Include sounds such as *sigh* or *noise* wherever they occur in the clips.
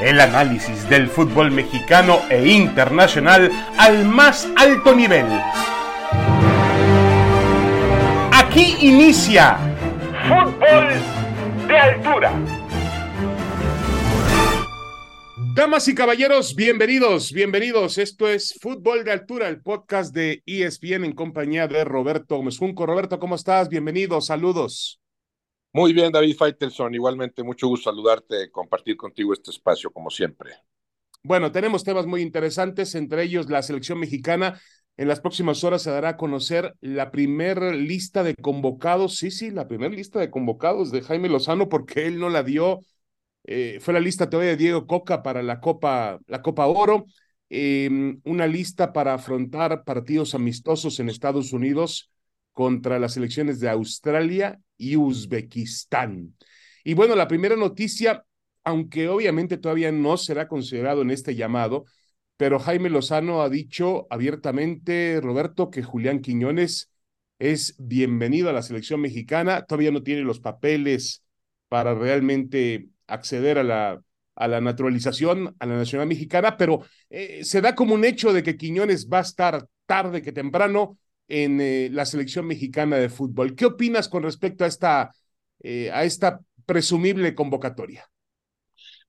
El análisis del fútbol mexicano e internacional al más alto nivel. Aquí inicia Fútbol de Altura. Damas y caballeros, bienvenidos, bienvenidos. Esto es Fútbol de Altura, el podcast de ESPN en compañía de Roberto Gómez Junco. Roberto, ¿cómo estás? Bienvenido, saludos. Muy bien, David Faitelson. Igualmente, mucho gusto saludarte, compartir contigo este espacio, como siempre. Bueno, tenemos temas muy interesantes, entre ellos la selección mexicana. En las próximas horas se dará a conocer la primera lista de convocados, sí, sí, la primera lista de convocados de Jaime Lozano, porque él no la dio. Eh, fue la lista todavía de Diego Coca para la Copa, la Copa Oro, em, una lista para afrontar partidos amistosos en Estados Unidos contra las selecciones de Australia y Uzbekistán. Y bueno, la primera noticia, aunque obviamente todavía no será considerado en este llamado, pero Jaime Lozano ha dicho abiertamente, Roberto, que Julián Quiñones es bienvenido a la selección mexicana, todavía no tiene los papeles para realmente acceder a la, a la naturalización, a la nacional mexicana, pero eh, se da como un hecho de que Quiñones va a estar tarde que temprano en eh, la selección mexicana de fútbol. ¿Qué opinas con respecto a esta, eh, a esta presumible convocatoria?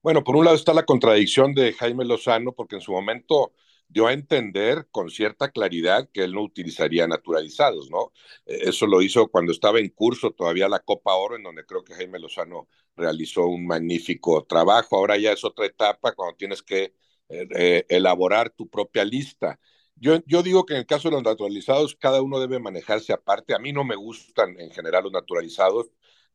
Bueno, por un lado está la contradicción de Jaime Lozano, porque en su momento dio a entender con cierta claridad que él no utilizaría naturalizados, ¿no? E, eso lo hizo cuando estaba en curso todavía la Copa Oro, en donde creo que Jaime Lozano realizó un magnífico trabajo. Ahora ya es otra etapa cuando tienes que eh, elaborar tu propia lista. Yo, yo digo que en el caso de los naturalizados, cada uno debe manejarse aparte. A mí no me gustan en general los naturalizados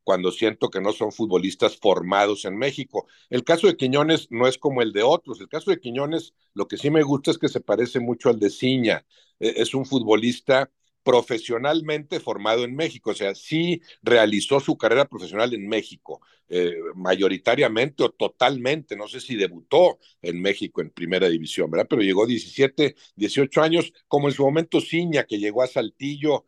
cuando siento que no son futbolistas formados en México. El caso de Quiñones no es como el de otros. El caso de Quiñones, lo que sí me gusta es que se parece mucho al de Ciña. E, es un futbolista profesionalmente formado en México, o sea, sí realizó su carrera profesional en México, eh, mayoritariamente o totalmente, no sé si debutó en México en primera división, ¿verdad? Pero llegó 17, 18 años, como en su momento Ciña, que llegó a Saltillo,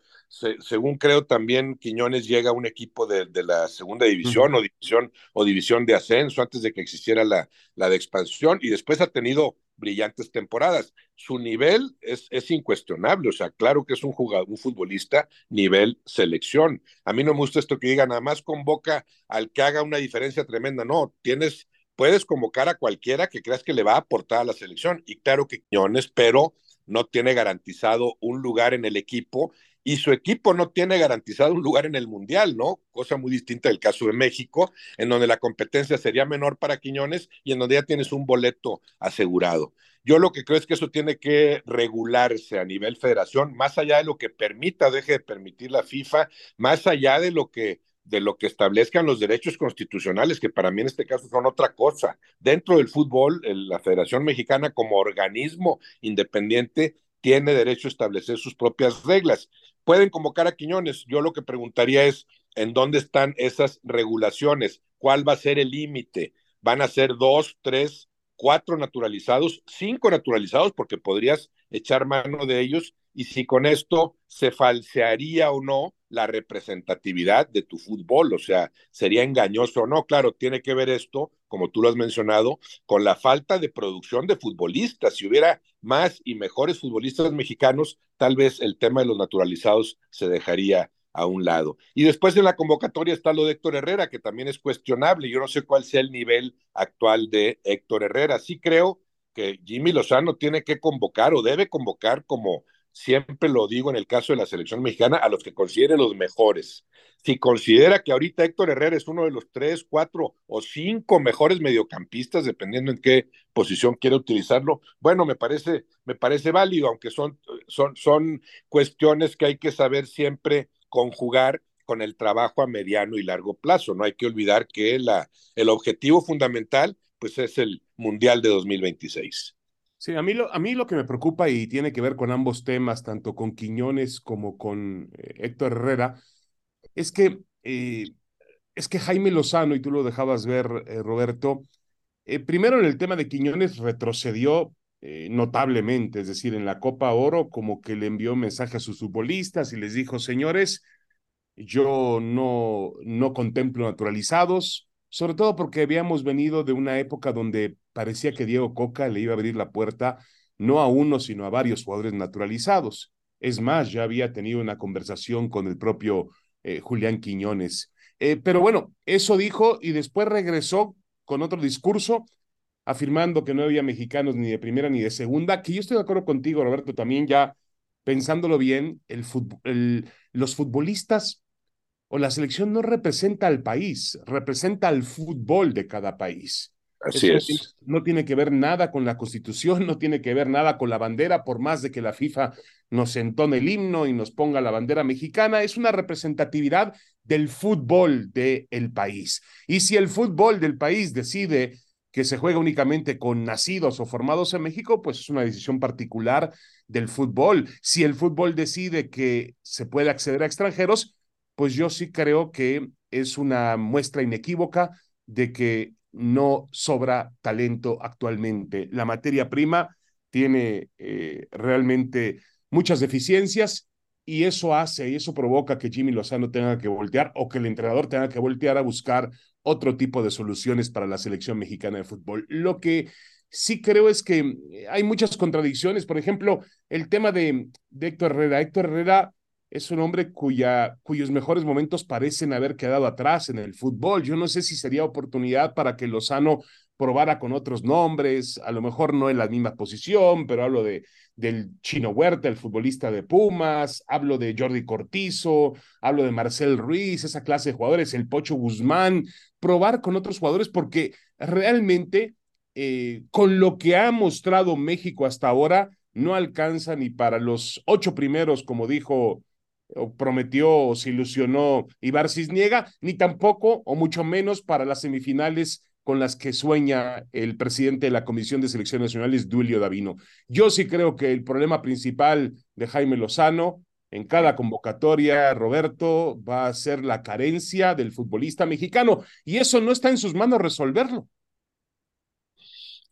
según creo también Quiñones llega a un equipo de, la segunda división o división o división de ascenso antes de que existiera la, la de expansión y después ha tenido brillantes temporadas. Su nivel es, es incuestionable, o sea, claro que es un jugador, un futbolista nivel selección. A mí no me gusta esto que diga, nada más convoca al que haga una diferencia tremenda. No, tienes, puedes convocar a cualquiera que creas que le va a aportar a la selección. Y claro que Quiñones, pero no tiene garantizado un lugar en el equipo y su equipo no tiene garantizado un lugar en el Mundial, ¿no? Cosa muy distinta del caso de México, en donde la competencia sería menor para Quiñones y en donde ya tienes un boleto asegurado. Yo lo que creo es que eso tiene que regularse a nivel federación, más allá de lo que permita, deje de permitir la FIFA, más allá de lo que de lo que establezcan los derechos constitucionales, que para mí en este caso son otra cosa. Dentro del fútbol, la Federación Mexicana como organismo independiente tiene derecho a establecer sus propias reglas. Pueden convocar a Quiñones. Yo lo que preguntaría es, ¿en dónde están esas regulaciones? ¿Cuál va a ser el límite? ¿Van a ser dos, tres, cuatro naturalizados, cinco naturalizados, porque podrías echar mano de ellos? Y si con esto se falsearía o no la representatividad de tu fútbol, o sea, sería engañoso o no. Claro, tiene que ver esto, como tú lo has mencionado, con la falta de producción de futbolistas. Si hubiera más y mejores futbolistas mexicanos, tal vez el tema de los naturalizados se dejaría a un lado. Y después en la convocatoria está lo de Héctor Herrera, que también es cuestionable. Yo no sé cuál sea el nivel actual de Héctor Herrera. Sí creo que Jimmy Lozano tiene que convocar o debe convocar como siempre lo digo en el caso de la selección mexicana, a los que considere los mejores. Si considera que ahorita Héctor Herrera es uno de los tres, cuatro o cinco mejores mediocampistas, dependiendo en qué posición quiere utilizarlo, bueno, me parece, me parece válido, aunque son, son, son cuestiones que hay que saber siempre conjugar con el trabajo a mediano y largo plazo. No hay que olvidar que la, el objetivo fundamental pues es el Mundial de 2026. Sí, a mí, lo, a mí lo que me preocupa y tiene que ver con ambos temas, tanto con Quiñones como con eh, Héctor Herrera, es que, eh, es que Jaime Lozano, y tú lo dejabas ver, eh, Roberto, primero en el tema de Quiñones retrocedió notablemente, es decir, en la Copa Oro como que le envió un mensaje a sus futbolistas y les dijo, señores, yo no, no contemplo naturalizados, sobre todo porque habíamos venido de una época donde parecía que Diego Coca le iba a abrir la puerta no a uno, sino a varios jugadores naturalizados. Es más, ya había tenido una conversación con el propio eh, Julián Quiñones. Eh, pero bueno, eso dijo y después regresó con otro discurso afirmando que no había mexicanos ni de primera ni de segunda, que yo estoy de acuerdo contigo, Roberto, también ya pensándolo bien, el, el los futbolistas o la selección no representa al país, representa al fútbol de cada país. Así es. No tiene, que ver nada con la constitución, *laughs* no tiene que ver nada con la bandera, por más de que la FIFA nos entone el himno y nos ponga la bandera mexicana, es una representatividad del fútbol del el país. Y si el fútbol del país decide que se juega únicamente con nacidos o formados en México, pues es una decisión particular del fútbol. Si el fútbol decide que se puede acceder a extranjeros, pues yo sí creo que es una muestra inequívoca de que no sobra talento actualmente. La materia prima tiene eh, realmente muchas deficiencias y eso hace y eso provoca que Jimmy Lozano tenga que voltear o que el entrenador tenga que voltear a buscar otro tipo de soluciones para la selección mexicana de fútbol. Lo que sí creo es que hay muchas contradicciones. Por ejemplo, el tema de, de Héctor Herrera. Héctor Herrera es un hombre cuya, cuyos mejores momentos parecen haber quedado atrás en el fútbol. Yo no sé si sería oportunidad para que Lozano probara con otros nombres, a lo mejor no en la misma posición, pero hablo de del Chino Huerta, el futbolista de Pumas, hablo de Jordi Cortizo, hablo de Marcel Ruiz, esa clase de jugadores, el Pocho Guzmán, probar con otros jugadores porque realmente eh, con lo que ha mostrado México hasta ahora no alcanza ni para los ocho primeros, como dijo o prometió o se ilusionó Ibar Cisniega, ni tampoco, o mucho menos, para las semifinales con las que sueña el presidente de la Comisión de Selecciones Nacionales, Duilio Davino. Yo sí creo que el problema principal de Jaime Lozano en cada convocatoria, Roberto, va a ser la carencia del futbolista mexicano y eso no está en sus manos resolverlo.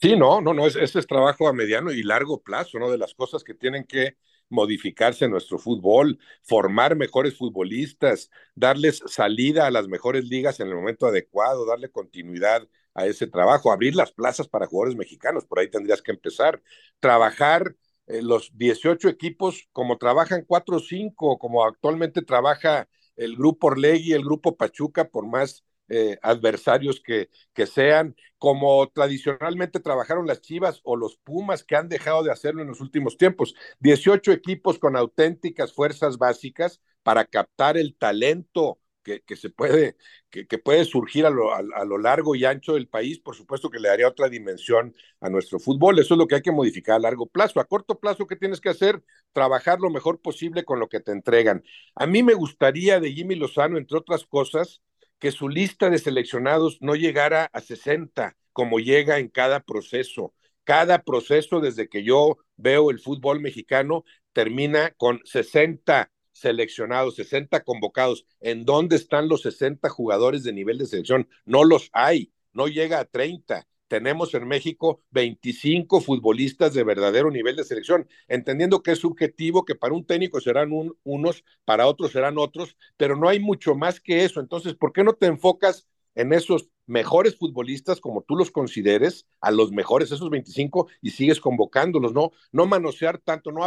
Sí, no, no, no, ese es trabajo a mediano y largo plazo, ¿no? De las cosas que tienen que modificarse nuestro fútbol, formar mejores futbolistas, darles salida a las mejores ligas en el momento adecuado, darle continuidad a ese trabajo, abrir las plazas para jugadores mexicanos, por ahí tendrías que empezar, trabajar eh, los 18 equipos como trabajan 4 o 5, como actualmente trabaja el grupo Orlegui, el grupo Pachuca, por más eh, adversarios que, que sean, como tradicionalmente trabajaron las Chivas o los Pumas que han dejado de hacerlo en los últimos tiempos. 18 equipos con auténticas fuerzas básicas para captar el talento que, que, se puede, que, que puede surgir a lo, a, a lo, largo y ancho del país, por supuesto que le daría otra dimensión a nuestro fútbol. Eso es lo que hay que modificar a largo plazo. A corto plazo, ¿qué tienes que hacer? Trabajar lo mejor posible con lo que te entregan. A mí me gustaría de Jimmy Lozano, entre otras cosas, que su lista de seleccionados no llegara a 60, como llega en cada proceso. Cada proceso, desde que yo veo el fútbol mexicano, termina con 60 seleccionados, 60 convocados. ¿En dónde están los 60 jugadores de nivel de selección? No los hay, no llega a 30 tenemos en México 25 futbolistas de verdadero nivel de selección, entendiendo que es subjetivo, que para un técnico serán un, unos, para otros serán otros, pero no hay mucho más que eso. Entonces, ¿por qué no te enfocas en esos mejores futbolistas, como tú los consideres, a los mejores, esos 25, y sigues convocándolos, no, no manosear tanto, no,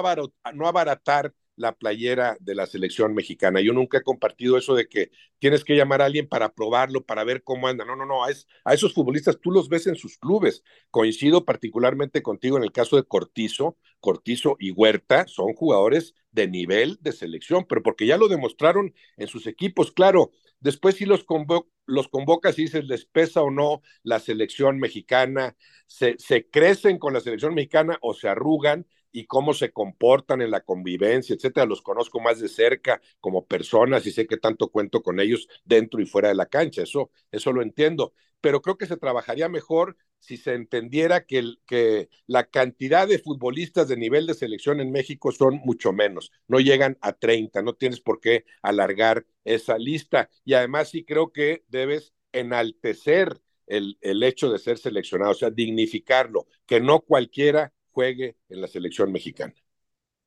no abaratar la playera de la selección mexicana. Yo nunca he compartido eso de que tienes que llamar a alguien para probarlo, para ver cómo anda. No, no, no, a, a esos futbolistas tú los ves en sus clubes. Coincido particularmente contigo en el caso de Cortizo. Cortizo y Huerta son jugadores de nivel de selección, pero porque ya lo demostraron en sus equipos, claro. Después si los, convo los convocas y dices, les pesa o no la selección mexicana, se, se crecen con la selección mexicana o se arrugan, y cómo se comportan en la convivencia, etcétera. Los conozco más de cerca como personas y sé que tanto cuento con ellos dentro y fuera de la cancha. Eso, eso lo entiendo. Pero creo que se trabajaría mejor si se entendiera que, que la cantidad de futbolistas de nivel de selección en México son mucho menos. No llegan a 30. No tienes por qué alargar esa lista. Y además sí creo que debes enaltecer el, el hecho de ser seleccionado, o sea, dignificarlo, que no cualquiera juegue en la selección mexicana.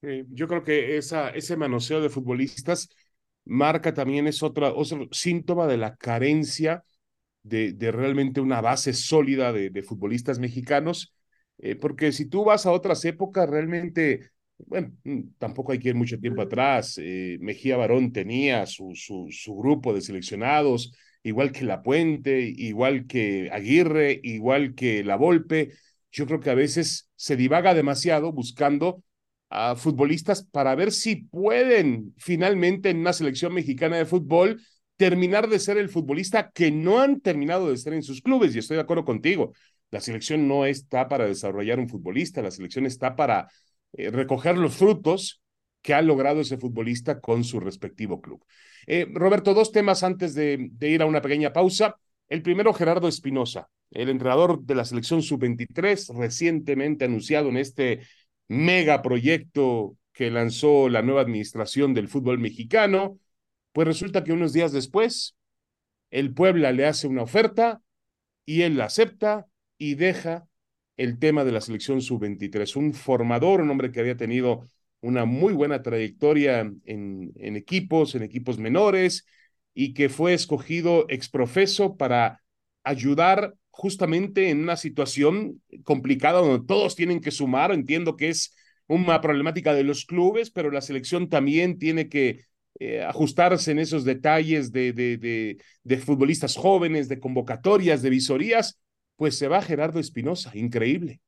Eh, yo creo que esa, ese manoseo de futbolistas marca también es otra, otro síntoma de la carencia de, de realmente una base sólida de, de futbolistas mexicanos, eh, porque si tú vas a otras épocas, realmente, bueno, mm, tampoco hay que ir mucho tiempo atrás, eh, Mejía Barón tenía su, su, su grupo de seleccionados, igual que La Puente, igual que Aguirre, igual que La Volpe, yo creo que a veces se divaga demasiado buscando a futbolistas para ver si pueden finalmente en una selección mexicana de fútbol terminar de ser el futbolista que no han terminado de ser en sus clubes. Y estoy de acuerdo contigo. La selección no está para desarrollar un futbolista, la selección está para eh, recoger los frutos que ha logrado ese futbolista con su respectivo club. Eh, Roberto, dos temas antes de, de ir a una pequeña pausa. El primero, Gerardo Espinosa, el entrenador de la selección sub-23, recientemente anunciado en este mega proyecto que lanzó la nueva administración del fútbol mexicano, pues resulta que unos días después el Puebla le hace una oferta y él la acepta y deja el tema de la selección sub-23. Un formador, un hombre que había tenido una muy buena trayectoria en, en equipos, en equipos menores, y que fue escogido exprofeso para ayudar justamente en una situación complicada donde todos tienen que sumar. Entiendo que es una problemática de los clubes, pero la selección también tiene que eh, ajustarse en esos detalles de, de, de, de, futbolistas jóvenes, de convocatorias, de visorías. Pues se va Gerardo Espinosa, increíble.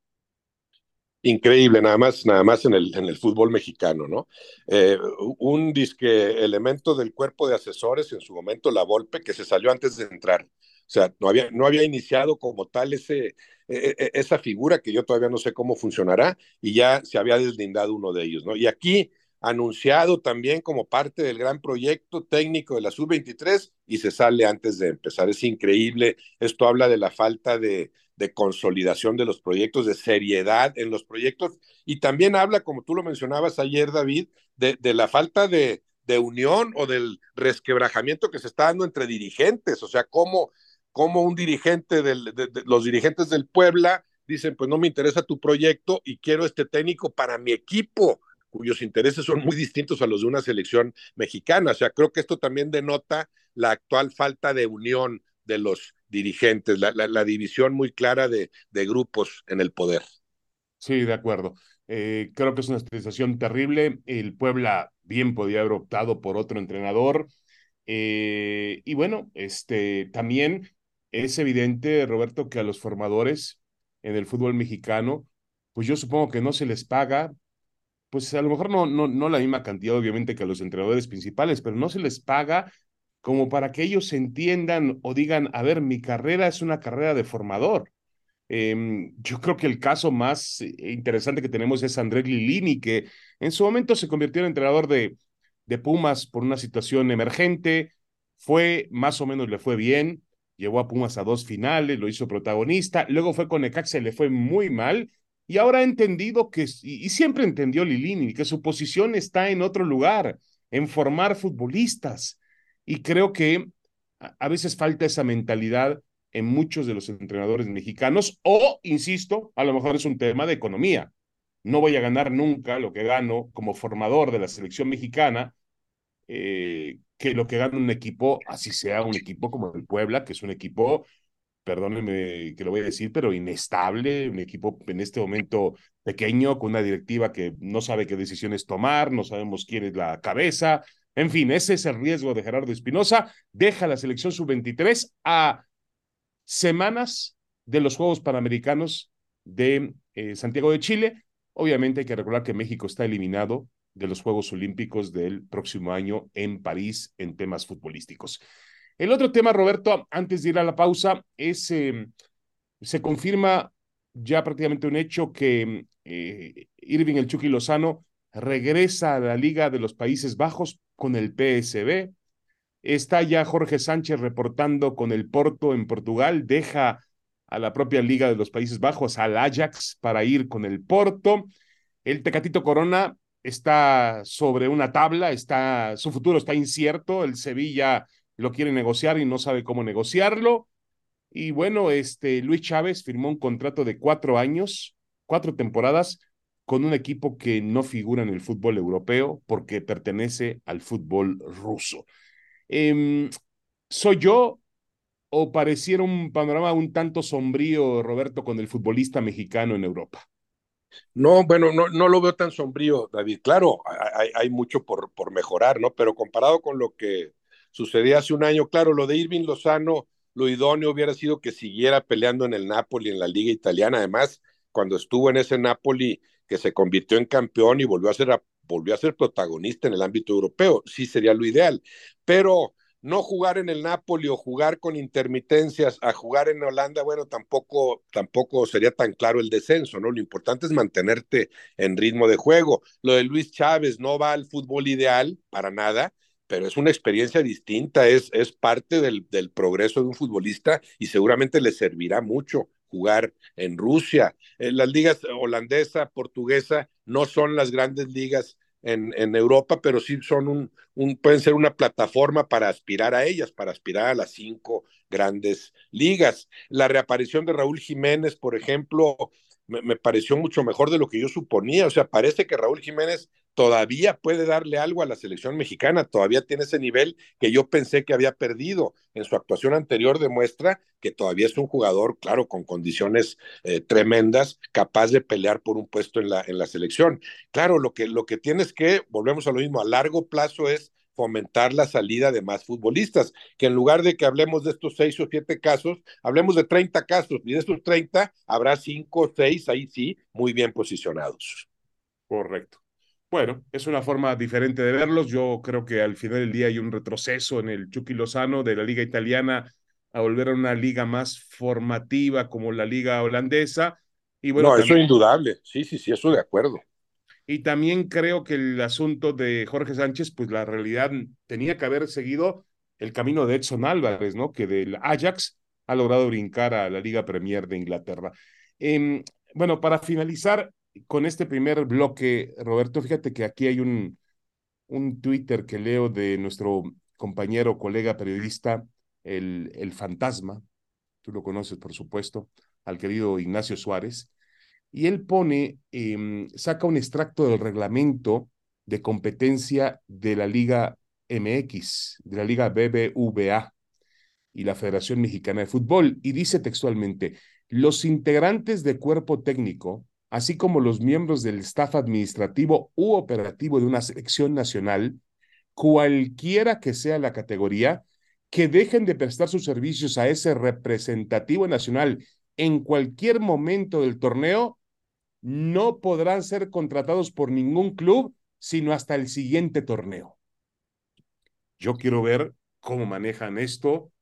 Increíble, nada más, nada más en el, en el fútbol mexicano, ¿no? Eh, un disque elemento del cuerpo de asesores, en su momento la Volpe, que se salió antes de entrar. O sea, no había, no había iniciado como tal ese, e, e, esa figura que yo todavía no sé cómo funcionará y ya se había deslindado uno de ellos, ¿no? Y aquí anunciado también como parte del gran proyecto técnico de la Sub-23 y se sale antes de empezar. Es increíble. Esto habla de la falta de, de consolidación de los proyectos, de seriedad en los proyectos y también habla, como tú lo mencionabas ayer, David, de, de la falta de, de unión o del resquebrajamiento que se está dando entre dirigentes. O sea, cómo como un dirigente del, de, de, los dirigentes del Puebla dicen, pues no me interesa tu proyecto y quiero este técnico para mi equipo, cuyos intereses son muy distintos a los de una selección mexicana. O sea, creo que esto también denota la actual falta de unión de los dirigentes, la, la, división muy clara de, de, grupos en el poder. Sí, de acuerdo. Eh, creo que es una estilización terrible. El Puebla bien podía haber optado por otro entrenador. Eh, y bueno, este también es evidente, Roberto, que a los formadores en el fútbol mexicano, pues yo supongo que no se les paga, pues a lo mejor no, no, no la misma cantidad, obviamente, que a los entrenadores principales, pero no se les paga como para que ellos entiendan o digan, a ver, mi carrera es una carrera de formador. Eh, yo creo que el caso más interesante que tenemos es Andrés Lilini, que en su momento se convirtió en entrenador de, de Pumas por una situación emergente, fue más o menos le fue bien, llevó a Pumas a dos finales, lo hizo protagonista, luego fue con Necaxa y le fue muy mal, y ahora ha entendido que, y, y siempre entendió Lilini, que su posición está en otro lugar, en formar futbolistas, y creo que a, veces falta esa mentalidad en muchos de los entrenadores mexicanos, o, insisto, a lo mejor es un tema de economía. No voy a ganar nunca lo que gano como formador de la selección mexicana, eh, que lo que gana un equipo, así sea un equipo como el Puebla, que es un equipo, perdónenme que lo voy a decir, pero inestable, un equipo en este momento pequeño, con una directiva que no sabe qué decisiones tomar, no sabemos quién es la cabeza. En fin, ese es el riesgo de Gerardo Espinosa. Deja la selección sub-23 a semanas de los Juegos Panamericanos de eh, Santiago de Chile. Obviamente hay que recordar que México está eliminado de los Juegos Olímpicos del próximo año en París en temas futbolísticos. El otro tema, Roberto, antes de ir a la pausa, es, eh, se confirma ya prácticamente un hecho que eh, Irving el Chucky Lozano regresa a la Liga de los Países Bajos con el PSB. Está ya Jorge Sánchez reportando con el Porto en Portugal, deja a la propia Liga de los Países Bajos, al Ajax, para ir con el Porto. El Tecatito Corona está sobre una tabla, está, su futuro está incierto, el Sevilla lo quiere negociar y no sabe cómo negociarlo. Y bueno, este Luis Chávez firmó un contrato de cuatro años, cuatro temporadas, con un equipo que no figura en el fútbol europeo porque pertenece al fútbol ruso. Eh, ¿Soy yo o pareciera un panorama un tanto sombrío, Roberto, con el futbolista mexicano en Europa? No, bueno, no, no lo veo tan sombrío, David. Claro, hay, hay mucho por, por mejorar, ¿no? Pero comparado con lo que sucedía hace un año, claro, lo de Irving Lozano, lo idóneo hubiera sido que siguiera peleando en el Napoli, en la liga italiana. Además, cuando estuvo en ese Napoli que se convirtió en campeón y volvió a ser, volvió a ser protagonista en el ámbito europeo, sí sería lo ideal. Pero no jugar en el Napoli o jugar con intermitencias a jugar en Holanda, bueno, tampoco, tampoco sería tan claro el descenso, ¿no? Lo importante es mantenerte en ritmo de juego. Lo de Luis Chávez no va al fútbol ideal para nada, pero es una experiencia distinta, es, es parte del, del progreso de un futbolista y seguramente le servirá mucho jugar en Rusia. Eh, las ligas holandesa, portuguesa no son las grandes ligas en, Europa, pero sí son un, un, pueden ser una plataforma para aspirar a ellas, para aspirar a las cinco grandes ligas. La reaparición de Raúl Jiménez, por ejemplo, me, me, pareció mucho mejor de lo que yo suponía. O sea, parece que Raúl Jiménez todavía puede darle algo a la selección mexicana, todavía tiene ese nivel que yo pensé que había perdido. En su actuación anterior demuestra que todavía es un jugador, claro, con condiciones eh, tremendas, capaz de pelear por un puesto en la, en la selección. Claro, lo que, lo que tienes que, volvemos a lo mismo, a largo plazo es fomentar la salida de más futbolistas, que en lugar de que hablemos de estos seis o siete casos, hablemos de 30 casos, y de estos 30 habrá cinco o seis, ahí sí, muy bien posicionados. Correcto. Bueno, es una forma diferente de verlos. Yo creo que al final del día hay un retroceso en el Chucky Lozano de la liga italiana a volver a una liga más formativa como la liga holandesa. Y bueno, no, también... eso indudable. Sí, sí, sí, eso de acuerdo. Y también creo que el asunto de Jorge Sánchez, pues la realidad tenía que haber seguido el camino de Edson Álvarez, ¿no? Que del Ajax ha logrado brincar a la Liga Premier de Inglaterra. Eh, bueno, para finalizar, con este primer bloque, Roberto, fíjate que aquí hay un, un Twitter que leo de nuestro compañero, colega periodista, el, el fantasma, tú lo conoces por supuesto, al querido Ignacio Suárez, y él pone, eh, saca un extracto del reglamento de competencia de la Liga MX, de la Liga BBVA y la Federación Mexicana de Fútbol, y dice textualmente, los integrantes de cuerpo técnico así como los miembros del staff administrativo u operativo de una selección nacional, cualquiera que sea la categoría, que dejen de prestar sus servicios a ese representativo nacional en cualquier momento del torneo, no podrán ser contratados por ningún club, sino hasta el siguiente torneo. Yo quiero ver cómo manejan esto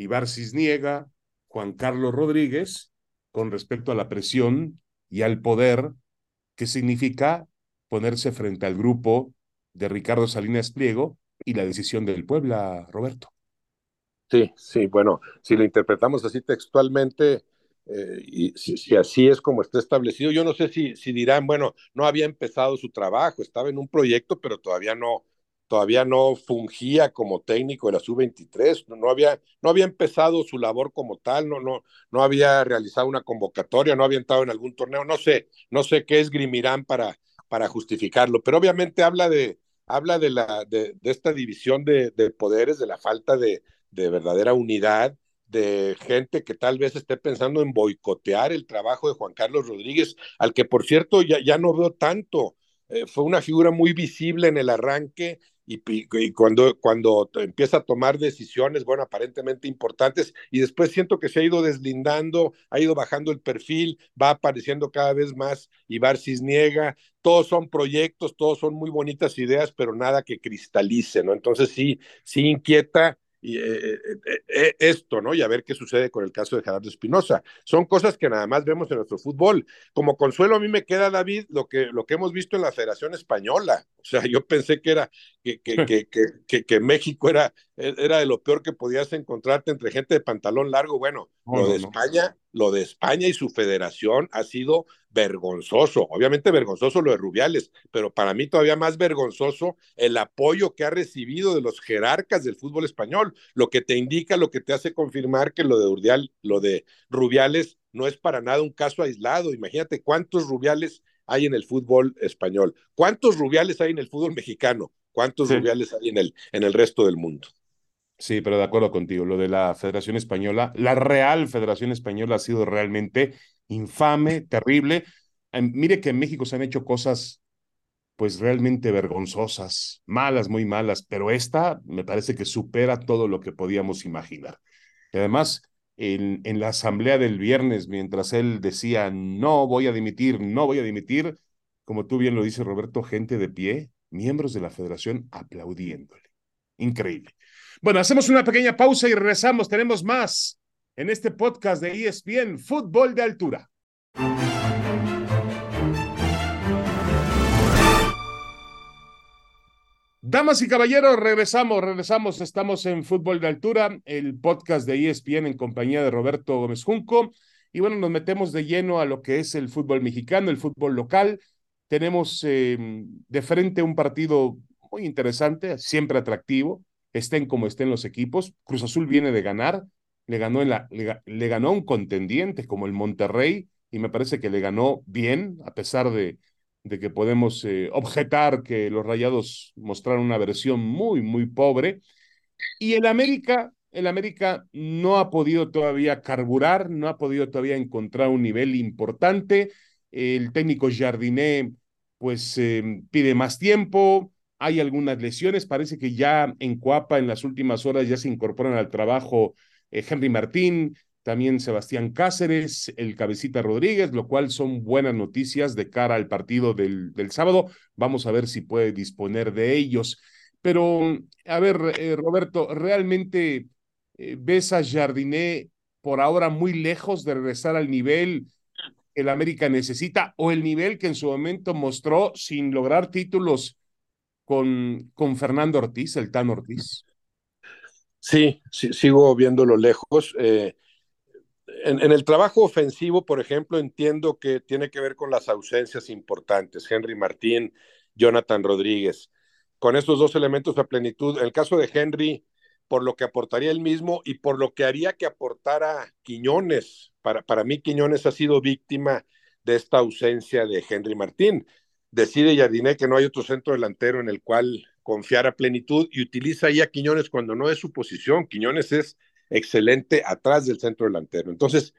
Ibar Cisniega, Juan Carlos Rodríguez, con respecto a la presión y al poder, que significa ponerse frente al grupo de Ricardo Salinas Pliego y la decisión del Puebla, Roberto. Sí, sí, bueno, si lo interpretamos así textualmente, eh, y si, si, así es como está establecido, yo no sé si, si dirán, bueno, no había empezado su trabajo, estaba en un proyecto, pero todavía no, todavía no fungía como técnico de la sub-23, no, no, había, no había empezado su labor como tal, no, no, no había realizado una convocatoria, no había entrado en algún torneo, no sé, no sé qué esgrimirán para, para justificarlo, pero obviamente habla de, habla de, la, de, de esta división de, de, poderes, de la falta de, de verdadera unidad, de gente que tal vez esté pensando en boicotear el trabajo de Juan Carlos Rodríguez, al que por cierto ya, ya no veo tanto. Eh, fue una figura muy visible en el arranque, y, cuando, cuando empieza a tomar decisiones, bueno, aparentemente importantes, y después siento que se ha ido deslindando, ha ido bajando el perfil, va apareciendo cada vez más Ibar Cisniega, todos son proyectos, todos son muy bonitas ideas, pero nada que cristalice, ¿no? Entonces sí, sí inquieta y, eh, eh, eh, esto, ¿no? Y a ver qué sucede con el caso de Gerardo Espinosa. Son cosas que nada más vemos en nuestro fútbol. Como consuelo a mí me queda, David, lo que, lo que hemos visto en la Federación Española. O sea, yo pensé que era que, que, que, que México era, era de lo peor que podías encontrarte entre gente de pantalón largo. Bueno, no, lo de no. España, lo de España y su federación ha sido vergonzoso. Obviamente vergonzoso lo de Rubiales, pero para mí todavía más vergonzoso el apoyo que ha recibido de los jerarcas del fútbol español, lo que te indica, lo que te hace confirmar que lo de Urdial, lo de Rubiales no es para nada un caso aislado. Imagínate cuántos Rubiales hay en el fútbol español, cuántos Rubiales hay en el fútbol mexicano, cuántos sí. Rubiales hay en el, en el resto del mundo. Sí, pero de acuerdo contigo, lo de la Federación Española, la Real Federación Española ha sido realmente infame, terrible. Mire que en México se han hecho cosas pues realmente vergonzosas, malas, muy malas, pero esta me parece que supera todo lo que podíamos imaginar. Y además, en, en la asamblea del viernes, mientras él decía, no voy a dimitir, no voy a dimitir, como tú bien lo dices, Roberto, gente de pie, miembros de la federación aplaudiéndole. Increíble. Bueno, hacemos una pequeña pausa y regresamos. Tenemos más en este podcast de ESPN, Fútbol de Altura. Damas y caballeros, regresamos, regresamos. Estamos en Fútbol de Altura, el podcast de ESPN en compañía de Roberto Gómez Junco. Y bueno, nos metemos de lleno a lo que es el fútbol mexicano, el fútbol local. Tenemos eh, de frente un partido muy interesante, siempre atractivo estén como estén los equipos. Cruz Azul viene de ganar, le ganó, en la, le, ganó un contendiente como el Monterrey y me parece que le ganó bien, a pesar de, de que podemos eh, objetar que los Rayados mostraron una versión muy, muy pobre. Y el América, el América no ha podido todavía carburar, no ha podido todavía encontrar un nivel importante. El técnico Jardiné, pues, eh, pide más tiempo, hay algunas lesiones, parece que ya en Cuapa en las últimas horas ya se incorporan al trabajo eh, Henry Martín, también Sebastián Cáceres, el cabecita Rodríguez, lo cual son buenas noticias de cara al partido del, del sábado. Vamos a ver si puede disponer de ellos. Pero, a ver, eh, Roberto, ¿realmente eh, ves a Jardiné por ahora muy lejos de regresar al nivel que el América necesita o el nivel que en su momento mostró sin lograr títulos con, con Fernando Ortiz, el Tan Ortiz. Sí, sí sigo viéndolo lejos. Eh, en, en, el trabajo ofensivo, por ejemplo, entiendo que tiene que ver con las ausencias importantes. Henry Martín, Jonathan Rodríguez. Con estos dos elementos a plenitud, en el caso de Henry, por lo que aportaría él mismo y por lo que haría que aportara Quiñones. Para, para mí, Quiñones ha sido víctima de esta ausencia de Henry Martín decide Jardiné que no hay otro centro delantero en el cual confiar a plenitud y utiliza ahí a Quiñones cuando no es su posición. Quiñones es excelente atrás del centro delantero. Entonces,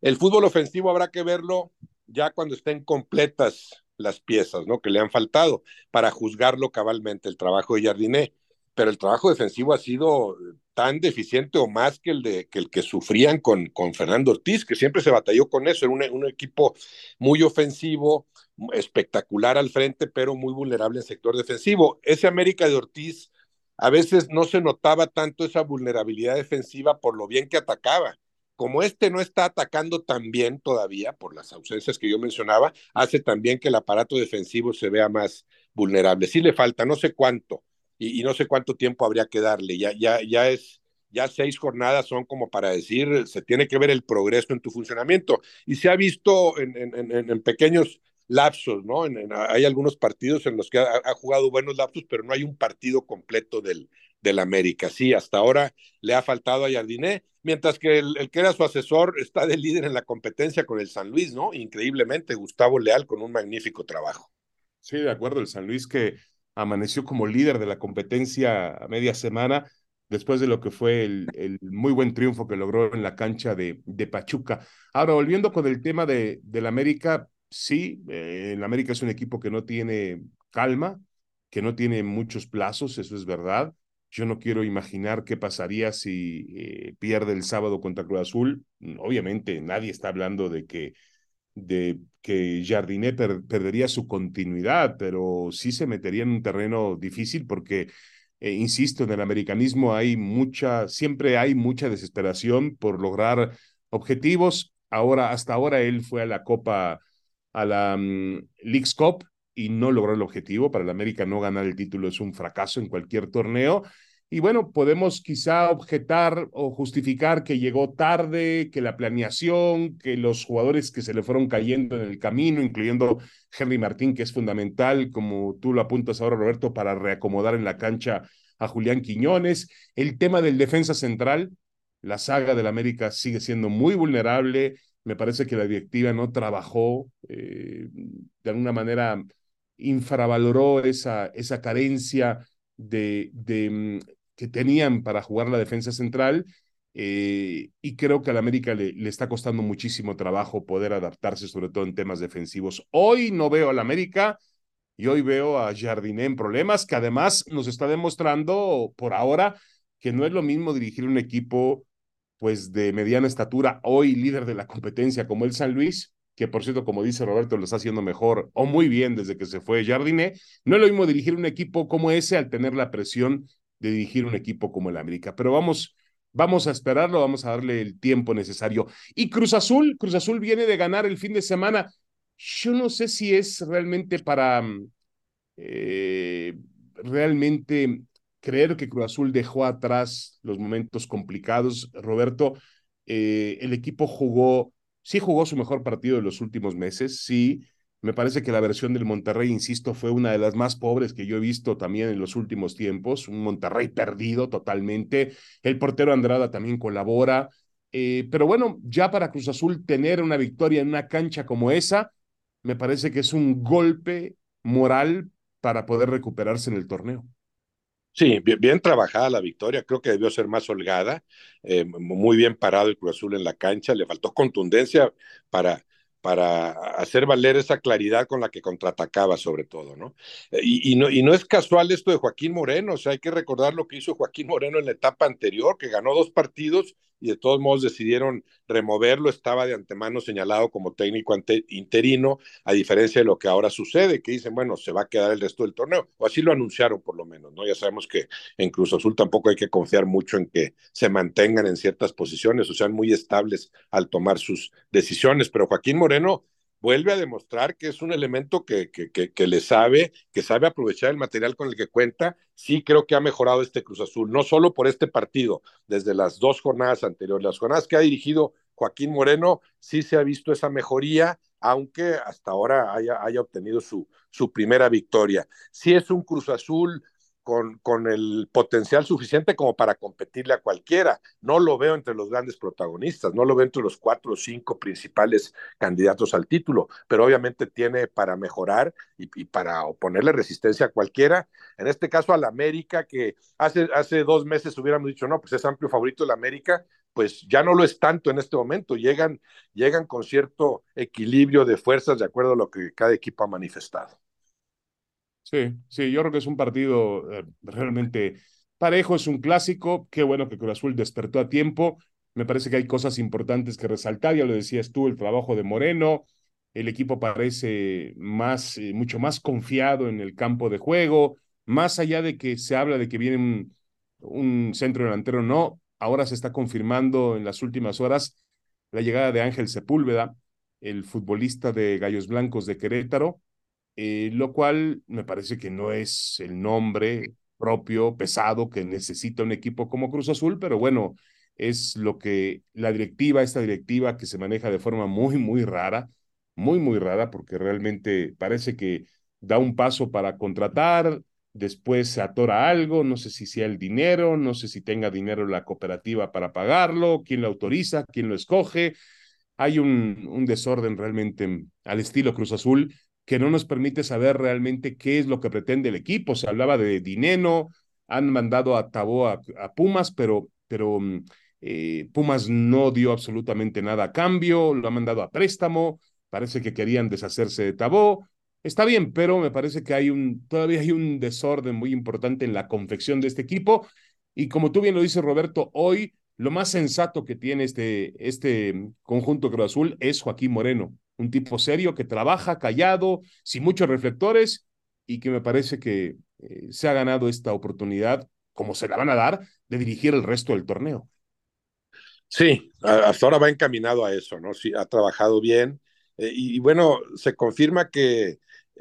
el fútbol ofensivo habrá que verlo ya cuando estén completas las piezas, ¿no? Que le han faltado para juzgarlo cabalmente el trabajo de Jardiné. Pero el trabajo defensivo ha sido tan deficiente o más que el, de, que, el que sufrían con, con Fernando Ortiz, que siempre se batalló con eso. Era un, un equipo muy ofensivo, espectacular al frente, pero muy vulnerable en sector defensivo. Ese América de Ortiz a veces no se notaba tanto esa vulnerabilidad defensiva por lo bien que atacaba. Como este no está atacando tan bien todavía por las ausencias que yo mencionaba, hace también que el aparato defensivo se vea más vulnerable. Sí le falta, no sé cuánto, y, y no sé cuánto tiempo habría que darle. Ya, ya, ya es ya seis jornadas son como para decir, se tiene que ver el progreso en tu funcionamiento. Y se ha visto en, en, en pequeños lapsos, ¿no? En, en, hay algunos partidos en los que ha, ha, jugado buenos lapsos, pero no hay un partido completo del, del América. Sí, hasta ahora le ha faltado a Jardiné, mientras que el, el, que era su asesor está de líder en la competencia con el San Luis, ¿no? Increíblemente, Gustavo Leal con un magnífico trabajo. Sí, de acuerdo, el San Luis que amaneció como líder de la competencia a media semana después de lo que fue el, el, muy buen triunfo que logró en la cancha de, de Pachuca. Ahora, volviendo con el tema de, del América, sí, eh, el América es un equipo que no tiene calma, que no tiene muchos plazos, eso es verdad. Yo no quiero imaginar qué pasaría si eh, pierde el sábado contra Cruz Azul. Obviamente nadie está hablando de que, de que Jardiné per, perdería su continuidad, pero sí se metería en un terreno difícil porque, eh, insisto, en el americanismo hay mucha, siempre hay mucha desesperación por lograr objetivos. Ahora, hasta ahora él fue a la Copa a la um, League's Cup y no logró el objetivo. Para el América no ganar el título es un fracaso en cualquier torneo. Y bueno, podemos quizá objetar o justificar que llegó tarde, que la planeación, que los jugadores que se le fueron cayendo en el camino, incluyendo Henry Martín, que es fundamental, como tú lo apuntas ahora, Roberto, para reacomodar en la cancha a Julián Quiñones. El tema del defensa central, la saga del América sigue siendo muy vulnerable me parece que la directiva no trabajó, eh, de alguna manera infravaloró esa, esa carencia de, mm, que tenían para jugar la defensa central. Eh, y creo que al América le, le, está costando muchísimo trabajo poder adaptarse, sobre todo en temas defensivos. Hoy no veo al América y hoy veo a Jardiné en problemas, que además nos está demostrando por ahora que no es lo mismo dirigir un equipo pues de mediana estatura, hoy líder de la competencia como el San Luis, que por cierto, como dice Roberto, lo está haciendo mejor o muy bien desde que se fue Jardiné. No es lo mismo dirigir un equipo como ese al tener la presión de dirigir un equipo como el América. Pero vamos, vamos a esperarlo, vamos a darle el tiempo necesario. Y Cruz Azul, Cruz Azul viene de ganar el fin de semana. Yo no sé si es realmente para eh, realmente creer que Cruz Azul dejó atrás los momentos complicados. Roberto, eh, el equipo jugó sí jugó su mejor partido de los últimos meses, sí. Me parece que la versión del Monterrey, insisto, fue una de las más pobres que yo he visto también en los últimos tiempos. Un Monterrey perdido totalmente. El portero Andrada también colabora. Eh, pero bueno, ya para Cruz Azul tener una victoria en una cancha como esa, me parece que es un golpe moral para poder recuperarse en el torneo. Sí, bien, trabajada la victoria, creo que debió ser más holgada, eh, muy bien parado el Cruz Azul en la cancha, le faltó contundencia para, para hacer valer esa claridad con la que contraatacaba sobre todo, ¿no? Y, no, y no es casual esto de Joaquín Moreno, o sea, hay que recordar lo que hizo Joaquín Moreno en la etapa anterior, que ganó dos partidos y de todos modos decidieron removerlo, estaba de antemano señalado como técnico interino, a diferencia de lo que ahora sucede, que dicen, bueno, se va a quedar el resto del torneo, o así lo anunciaron por lo menos, ¿no? Ya sabemos que en Cruz Azul tampoco hay que confiar mucho en que se mantengan en ciertas posiciones o sean muy estables al tomar sus decisiones, pero Joaquín Moreno vuelve a demostrar que es un elemento que, que, que, le sabe, que sabe aprovechar el material con el que cuenta. Sí creo que ha mejorado este Cruz Azul, no solo por este partido, desde las dos jornadas anteriores, las jornadas que ha dirigido Joaquín Moreno, sí se ha visto esa mejoría, aunque hasta ahora haya, haya obtenido su, su primera victoria. Sí es un Cruz Azul con, con, el potencial suficiente como para competirle a cualquiera. No lo veo entre los grandes protagonistas, no lo veo entre los cuatro o cinco principales candidatos al título, pero obviamente tiene para mejorar y, para oponerle resistencia a cualquiera. En este caso al América, que hace, hace dos meses hubiéramos dicho, no, pues es amplio favorito el América, pues ya no lo es tanto en este momento, llegan, llegan con cierto equilibrio de fuerzas de acuerdo a lo que cada equipo ha manifestado. Sí, sí, yo creo que es un partido eh, realmente parejo, es un clásico. Qué bueno que Cruz Azul despertó a tiempo. Me parece que hay cosas importantes que resaltar. Ya lo decías tú, el trabajo de Moreno. El equipo parece más, eh, mucho más confiado en el campo de juego. Más allá de que se habla de que viene un, un centro delantero, no. Ahora se está confirmando en las últimas horas la llegada de Ángel Sepúlveda, el futbolista de Gallos Blancos de Querétaro eh, lo cual me parece que no es el nombre propio, pesado, que necesita un equipo como Cruz Azul, pero bueno, es lo que la directiva, esta directiva que se maneja de forma muy, muy rara, muy, muy rara, porque realmente parece que da un paso para contratar, después se atora algo, no sé si sea el dinero, no sé si tenga dinero la cooperativa para pagarlo, quién lo autoriza, quién lo escoge. Hay un, un desorden realmente al estilo Cruz Azul que no nos permite saber realmente qué es lo que pretende el equipo. Se hablaba de dinero, han mandado a Tabó a, Pumas, pero, pero mm, eh, Pumas no dio absolutamente nada a cambio, lo ha mandado a préstamo, parece que querían deshacerse de Tabó. Está bien, pero me parece que hay un, todavía hay un desorden muy importante en la confección de este equipo. Y como tú bien lo dices, Roberto, hoy lo más sensato que tiene este, este conjunto Cruz Azul es Joaquín Moreno un tipo serio que trabaja callado, sin muchos reflectores y que me parece que eh, se ha ganado esta oportunidad, como se la van a dar, de dirigir el resto del torneo. Sí, hasta ahora va encaminado a eso, ¿no? Sí, ha trabajado bien eh, y, bueno, se confirma que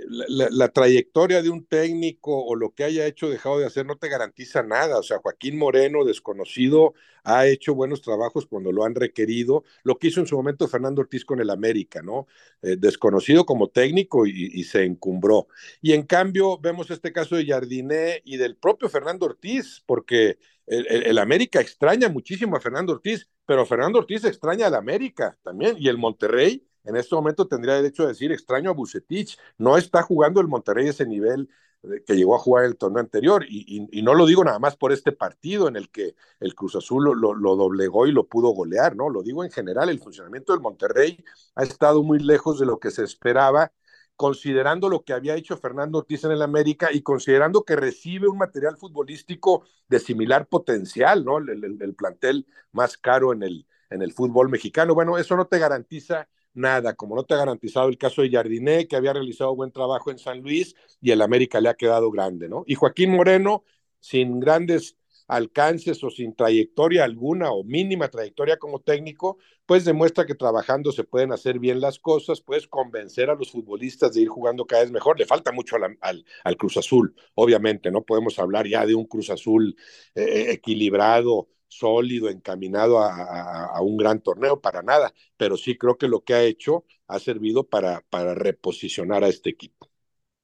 la, trayectoria de un técnico o lo que haya hecho dejado de hacer no te garantiza nada. O sea, Joaquín Moreno, desconocido, ha hecho buenos trabajos cuando lo han requerido. Lo que hizo en su momento Fernando Ortiz con el América, ¿no? Eh, desconocido como técnico y, se encumbró. Y en cambio, vemos este caso de Jardiné y del propio Fernando Ortiz, porque el, el, América extraña muchísimo a Fernando Ortiz, pero Fernando Ortiz extraña al América también y el Monterrey en este momento tendría derecho a decir extraño a Bucetich, no está jugando el Monterrey ese nivel eh, que llegó a jugar el torneo anterior. Y, no lo digo nada más por este partido en el que el Cruz Azul lo, doblegó y lo pudo golear, ¿no? Lo digo en general, el funcionamiento del Monterrey ha estado muy lejos de lo que se esperaba considerando lo que había hecho Fernando Ortiz en el América y considerando que recibe un material futbolístico de similar potencial, ¿no? El, plantel más caro en el, en el fútbol mexicano. Bueno, eso no te garantiza nada, como no te ha garantizado el caso de Jardiné, que había realizado buen trabajo en San Luis y el América le ha quedado grande, ¿no? Y Joaquín Moreno, sin grandes alcances o sin trayectoria alguna o mínima trayectoria como técnico, pues demuestra que trabajando se pueden hacer bien las cosas, puedes convencer a los futbolistas de ir jugando cada vez mejor. Le falta mucho al, al, Cruz Azul, obviamente, no podemos hablar ya de un Cruz Azul eh, eh, equilibrado, sólido, encaminado a, un gran torneo, para nada, pero sí creo que lo que ha hecho ha servido para, para reposicionar a este equipo.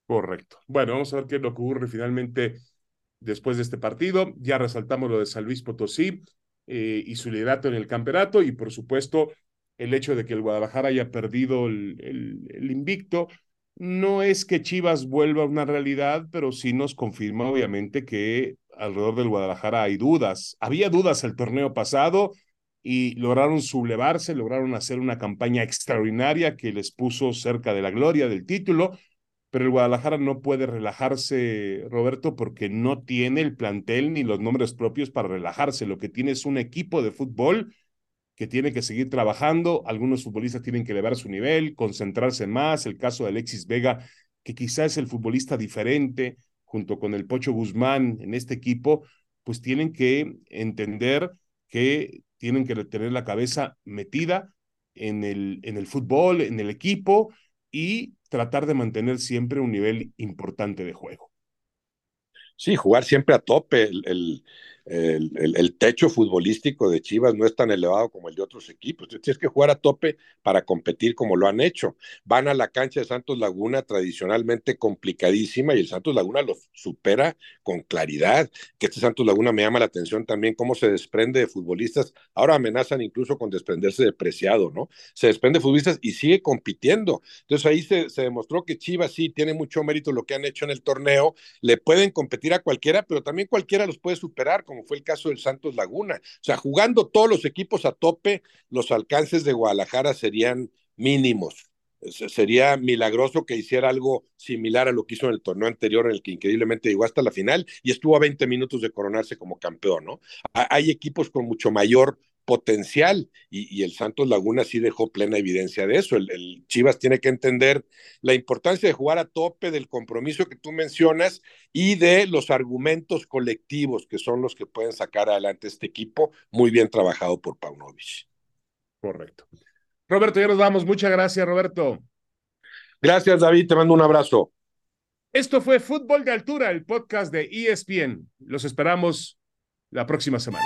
Correcto. Bueno, vamos a ver qué es lo que ocurre finalmente después de este partido. Ya resaltamos lo de San Luis Potosí eh, y su liderato en el campeonato y por supuesto el hecho de que el Guadalajara haya perdido el, invicto. No es que Chivas vuelva a una realidad, pero sí nos confirma obviamente que alrededor del Guadalajara hay dudas. Había dudas el torneo pasado y lograron sublevarse, lograron hacer una campaña extraordinaria que les puso cerca de la gloria del título pero el Guadalajara no puede relajarse, Roberto, porque no tiene el plantel ni los nombres propios para relajarse. Lo que tiene es un equipo de fútbol que tiene que seguir trabajando. Algunos futbolistas tienen que elevar su nivel, concentrarse más. El caso de Alexis Vega, que quizás es el futbolista diferente, junto con el Pocho Guzmán en este equipo, pues tienen que entender que tienen que tener la cabeza metida en el, en el fútbol, en el equipo y tratar de mantener siempre un nivel importante de juego. Sí, jugar siempre a tope. el, el, techo futbolístico de Chivas no es tan elevado como el de otros equipos. Tienes que jugar a tope para competir como lo han hecho. Van a la cancha de Santos Laguna tradicionalmente complicadísima y el Santos Laguna lo supera con claridad. Que este Santos Laguna me llama la atención también cómo se desprende de futbolistas. Ahora amenazan incluso con desprenderse de Preciado, ¿no? Se desprende de futbolistas y sigue compitiendo. Entonces ahí se, se demostró que Chivas sí tiene mucho mérito lo que han hecho en el torneo. Le pueden competir a cualquiera, pero también cualquiera los puede superar como fue el caso del Santos Laguna. O sea, jugando todos los equipos a tope, los alcances de Guadalajara serían mínimos. Sería milagroso que hiciera algo similar a lo que hizo en el torneo anterior, en el que increíblemente llegó hasta la final y estuvo a 20 minutos de coronarse como campeón, ¿no? Hay equipos con mucho mayor potencial y, el Santos Laguna sí dejó plena evidencia de eso. El, Chivas tiene que entender la importancia de jugar a tope del compromiso que tú mencionas y de los argumentos colectivos que son los que pueden sacar adelante este equipo muy bien trabajado por Paunovic. Correcto. Roberto, ya nos vamos. Muchas gracias, Roberto. Gracias, David. Te mando un abrazo. Esto fue Fútbol de Altura, el podcast de ESPN. Los esperamos la próxima semana.